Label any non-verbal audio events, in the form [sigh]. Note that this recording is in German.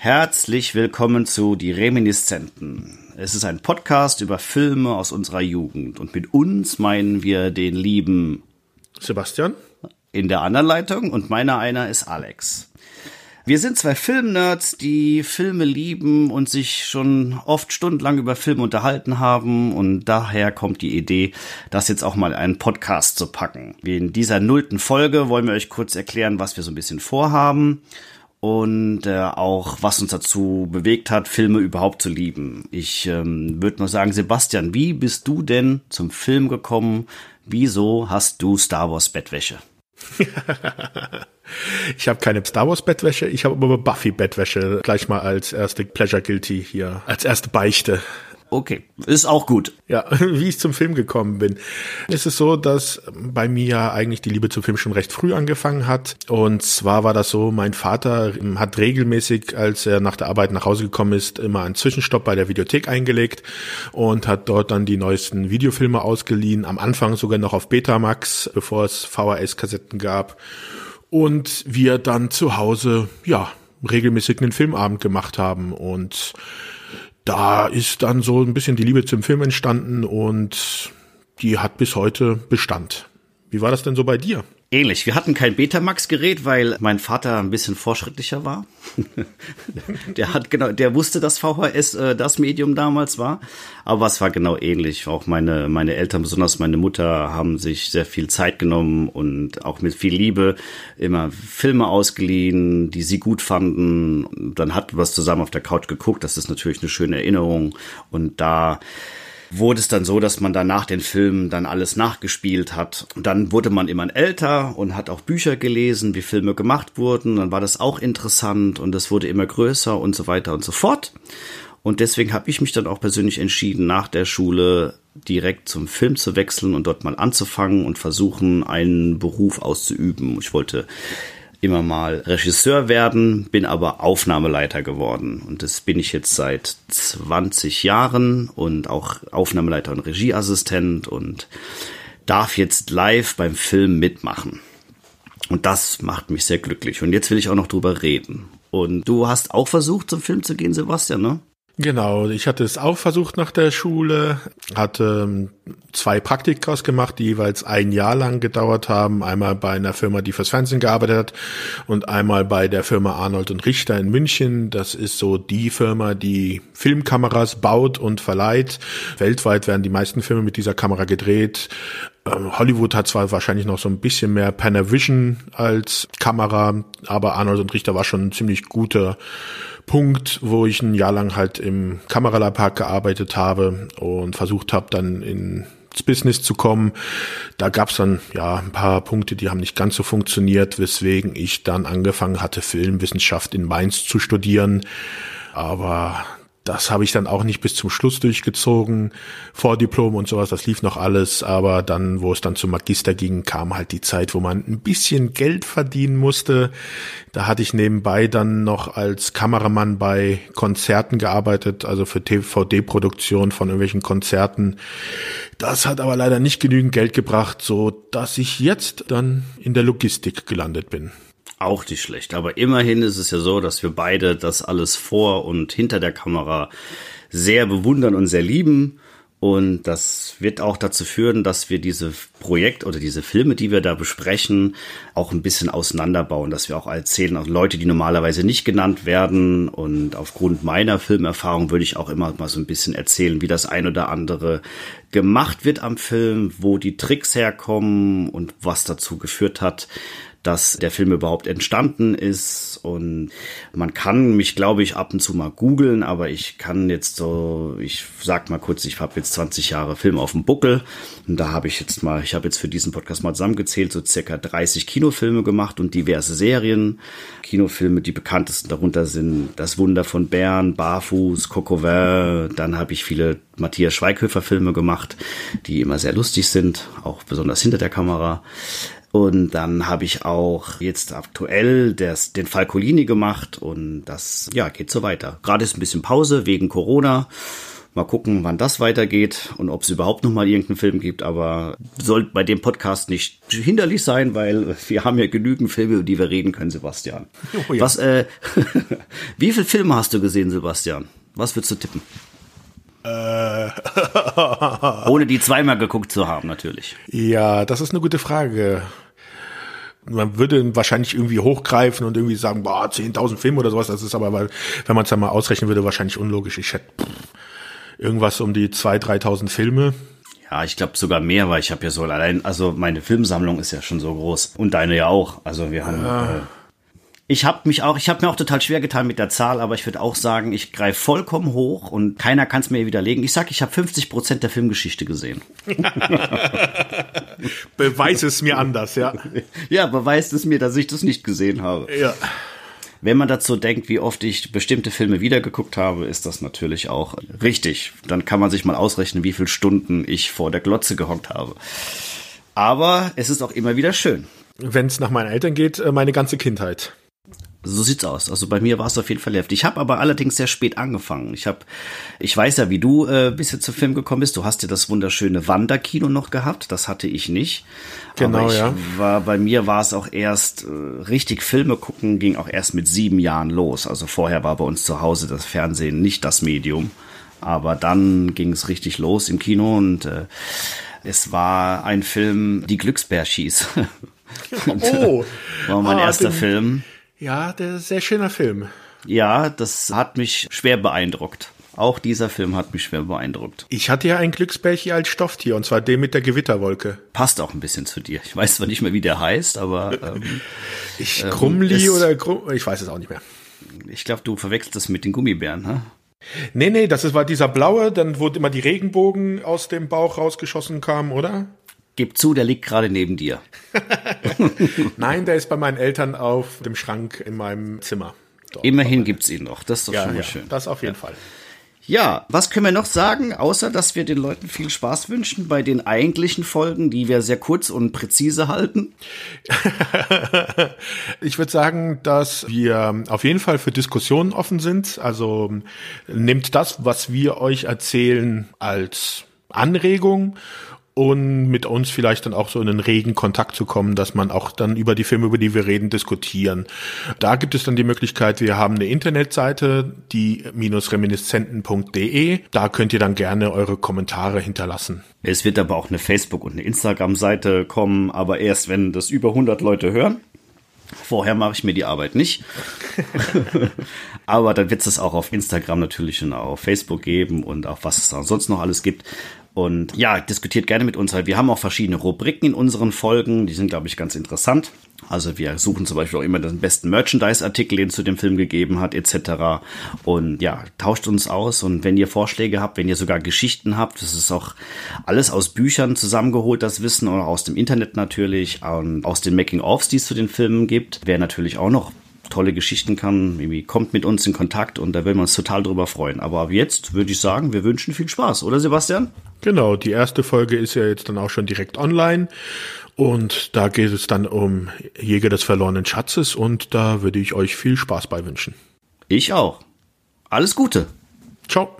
Herzlich willkommen zu Die Reminiszenten. Es ist ein Podcast über Filme aus unserer Jugend und mit uns meinen wir den lieben Sebastian in der anderen Leitung und meiner einer ist Alex. Wir sind zwei Filmnerds, die Filme lieben und sich schon oft stundenlang über Filme unterhalten haben und daher kommt die Idee, das jetzt auch mal einen Podcast zu packen. In dieser nullten Folge wollen wir euch kurz erklären, was wir so ein bisschen vorhaben und äh, auch was uns dazu bewegt hat, Filme überhaupt zu lieben. Ich ähm, würde mal sagen, Sebastian, wie bist du denn zum Film gekommen? Wieso hast du Star Wars Bettwäsche? [laughs] ich habe keine Star Wars Bettwäsche, ich habe aber Buffy Bettwäsche gleich mal als erste Pleasure Guilty hier, als erste Beichte. Okay, ist auch gut. Ja, [laughs] wie ich zum Film gekommen bin. Es ist so, dass bei mir eigentlich die Liebe zum Film schon recht früh angefangen hat. Und zwar war das so, mein Vater hat regelmäßig, als er nach der Arbeit nach Hause gekommen ist, immer einen Zwischenstopp bei der Videothek eingelegt und hat dort dann die neuesten Videofilme ausgeliehen. Am Anfang sogar noch auf Betamax, bevor es VHS-Kassetten gab. Und wir dann zu Hause, ja, regelmäßig einen Filmabend gemacht haben und da ist dann so ein bisschen die Liebe zum Film entstanden und die hat bis heute Bestand. Wie war das denn so bei dir? Ähnlich. Wir hatten kein Betamax-Gerät, weil mein Vater ein bisschen fortschrittlicher war. [laughs] der hat genau, der wusste, dass VHS äh, das Medium damals war. Aber es war genau ähnlich. Auch meine, meine Eltern, besonders meine Mutter, haben sich sehr viel Zeit genommen und auch mit viel Liebe immer Filme ausgeliehen, die sie gut fanden. Dann hatten wir es zusammen auf der Couch geguckt. Das ist natürlich eine schöne Erinnerung. Und da wurde es dann so, dass man dann nach den Filmen dann alles nachgespielt hat. Und dann wurde man immer älter und hat auch Bücher gelesen, wie Filme gemacht wurden. Dann war das auch interessant und es wurde immer größer und so weiter und so fort. Und deswegen habe ich mich dann auch persönlich entschieden, nach der Schule direkt zum Film zu wechseln und dort mal anzufangen und versuchen, einen Beruf auszuüben. Ich wollte immer mal Regisseur werden, bin aber Aufnahmeleiter geworden. Und das bin ich jetzt seit 20 Jahren und auch Aufnahmeleiter und Regieassistent und darf jetzt live beim Film mitmachen. Und das macht mich sehr glücklich. Und jetzt will ich auch noch drüber reden. Und du hast auch versucht, zum Film zu gehen, Sebastian, ne? Genau, ich hatte es auch versucht nach der Schule, hatte ähm, zwei Praktikas gemacht, die jeweils ein Jahr lang gedauert haben. Einmal bei einer Firma, die fürs Fernsehen gearbeitet hat und einmal bei der Firma Arnold und Richter in München. Das ist so die Firma, die Filmkameras baut und verleiht. Weltweit werden die meisten Filme mit dieser Kamera gedreht. Ähm, Hollywood hat zwar wahrscheinlich noch so ein bisschen mehr Panavision als Kamera, aber Arnold und Richter war schon ein ziemlich guter Punkt, wo ich ein Jahr lang halt im Kameralapark gearbeitet habe und versucht habe, dann ins Business zu kommen. Da gab's dann ja ein paar Punkte, die haben nicht ganz so funktioniert, weswegen ich dann angefangen hatte, Filmwissenschaft in Mainz zu studieren. Aber das habe ich dann auch nicht bis zum Schluss durchgezogen. Vordiplom und sowas, das lief noch alles. Aber dann, wo es dann zum Magister ging, kam halt die Zeit, wo man ein bisschen Geld verdienen musste. Da hatte ich nebenbei dann noch als Kameramann bei Konzerten gearbeitet, also für DVD-Produktion von irgendwelchen Konzerten. Das hat aber leider nicht genügend Geld gebracht, so dass ich jetzt dann in der Logistik gelandet bin. Auch nicht schlecht. Aber immerhin ist es ja so, dass wir beide das alles vor und hinter der Kamera sehr bewundern und sehr lieben. Und das wird auch dazu führen, dass wir diese Projekt oder diese Filme, die wir da besprechen, auch ein bisschen auseinanderbauen, dass wir auch erzählen, auch Leute, die normalerweise nicht genannt werden. Und aufgrund meiner Filmerfahrung würde ich auch immer mal so ein bisschen erzählen, wie das ein oder andere gemacht wird am Film, wo die Tricks herkommen und was dazu geführt hat, dass der Film überhaupt entstanden ist. Und man kann mich, glaube ich, ab und zu mal googeln, aber ich kann jetzt so, ich sag mal kurz, ich habe jetzt 20 Jahre Film auf dem Buckel. Und da habe ich jetzt mal, ich habe jetzt für diesen Podcast mal zusammengezählt, so circa 30 Kinofilme gemacht und diverse Serien. Kinofilme, die bekanntesten darunter sind Das Wunder von Bern, Barfuß, Cocovin. Dann habe ich viele Matthias Schweighöfer Filme gemacht, die immer sehr lustig sind, auch besonders hinter der Kamera. Und dann habe ich auch jetzt aktuell das, den Falcolini gemacht und das ja geht so weiter. Gerade ist ein bisschen Pause wegen Corona. Mal gucken, wann das weitergeht und ob es überhaupt noch mal irgendeinen Film gibt. Aber soll bei dem Podcast nicht hinderlich sein, weil wir haben ja genügend Filme, über die wir reden können, Sebastian. Oh ja. Was, äh, [laughs] wie viele Filme hast du gesehen, Sebastian? Was würdest du tippen? [laughs] Ohne die zweimal geguckt zu haben, natürlich. Ja, das ist eine gute Frage man würde wahrscheinlich irgendwie hochgreifen und irgendwie sagen, boah, 10.000 Filme oder sowas. Das ist aber, weil, wenn man es dann mal ausrechnen würde, wahrscheinlich unlogisch. Ich hätte irgendwas um die 2.000, 3.000 Filme. Ja, ich glaube sogar mehr, weil ich habe ja so allein, also meine Filmsammlung ist ja schon so groß und deine ja auch. Also wir haben. Ja. Äh, ich habe mich auch, ich habe mir auch total schwer getan mit der Zahl, aber ich würde auch sagen, ich greife vollkommen hoch und keiner kann es mir widerlegen. Ich sag, ich habe 50 Prozent der Filmgeschichte gesehen. [laughs] Beweis es mir anders, ja. [laughs] Ja, beweist es mir, dass ich das nicht gesehen habe. Ja. Wenn man dazu denkt, wie oft ich bestimmte Filme wiedergeguckt habe, ist das natürlich auch richtig. Dann kann man sich mal ausrechnen, wie viele Stunden ich vor der Glotze gehockt habe. Aber es ist auch immer wieder schön. Wenn es nach meinen Eltern geht, äh, meine ganze Kindheit. So sieht's aus. Also bei mir war es auf jeden Fall heftig. Ich habe aber allerdings sehr spät angefangen. Ich habe, ich weiß ja, wie du äh, bisher zum Film gekommen bist. Du hast ja das wunderschöne Wanderkino noch gehabt. Das hatte ich nicht. Genau, aber ich ja. War, bei mir war es auch erst äh, richtig Filme gucken ging auch erst mit sieben Jahren los. Also vorher war bei uns zu Hause das Fernsehen nicht das Medium. Aber dann ging es richtig los im Kino und äh, es war ein Film, Die Glücksbärschieß. [laughs] oh, war mein ah, erster den, Film. Ja, der ist sehr schöner Film. Ja, das hat mich schwer beeindruckt. Auch dieser Film hat mich schwer beeindruckt. Ich hatte ja ein Glücksbärchen als Stofftier, und zwar den mit der Gewitterwolke. Passt auch ein bisschen zu dir. Ich weiß zwar nicht mehr, wie der heißt, aber. [laughs] Ähm, ich, ähm, Krummli oder Grum, ich weiß es auch nicht mehr. Ich glaube, du verwechselst das mit den Gummibären, ne? Nee, nee, das war dieser blaue, dann wurde immer die Regenbogen aus dem Bauch rausgeschossen kamen, oder? Gib zu, der liegt gerade neben dir. [laughs] Nein, der ist bei meinen Eltern auf dem Schrank in meinem Zimmer. Dort Immerhin gibt's ihn noch. Das ist doch ja, schon mal ja, schön. Das auf jeden ja. Fall. Ja, was können wir noch sagen, außer dass wir den Leuten viel Spaß wünschen bei den eigentlichen Folgen, die wir sehr kurz und präzise halten? [laughs] ich würde sagen, dass wir auf jeden Fall für Diskussionen offen sind. Also nehmt das, was wir euch erzählen, als Anregung und mit uns vielleicht dann auch so in einen regen Kontakt zu kommen, dass man auch dann über die Filme, über die wir reden, diskutieren. Da gibt es dann die Möglichkeit, wir haben eine Internetseite, die minusreminiscenten.de. Da könnt ihr dann gerne eure Kommentare hinterlassen. Es wird aber auch eine Facebook- und eine Instagram-Seite kommen, aber erst wenn das über 100 Leute hören. Vorher mache ich mir die Arbeit nicht. [laughs] Aber dann wird es auch auf Instagram natürlich und auf Facebook geben und auch was es sonst noch alles gibt. Und ja, diskutiert gerne mit uns. Wir haben auch verschiedene Rubriken in unseren Folgen. Die sind, glaube ich, ganz interessant. Also wir suchen zum Beispiel auch immer den besten Merchandise-Artikel, den es zu dem Film gegeben hat, etc. Und ja, tauscht uns aus. Und wenn ihr Vorschläge habt, wenn ihr sogar Geschichten habt, das ist auch alles aus Büchern zusammengeholt, das Wissen, oder aus dem Internet natürlich, und aus den Making-ofs, die es zu den Filmen gibt, wäre natürlich auch noch tolle Geschichten kann, irgendwie kommt mit uns in Kontakt und da würden wir uns total drüber freuen. Aber jetzt würde ich sagen, wir wünschen viel Spaß, oder Sebastian? Genau, die erste Folge ist ja jetzt dann auch schon direkt online und da geht es dann um Jäger des verlorenen Schatzes und da würde ich euch viel Spaß bei wünschen. Ich auch. Alles Gute. Ciao.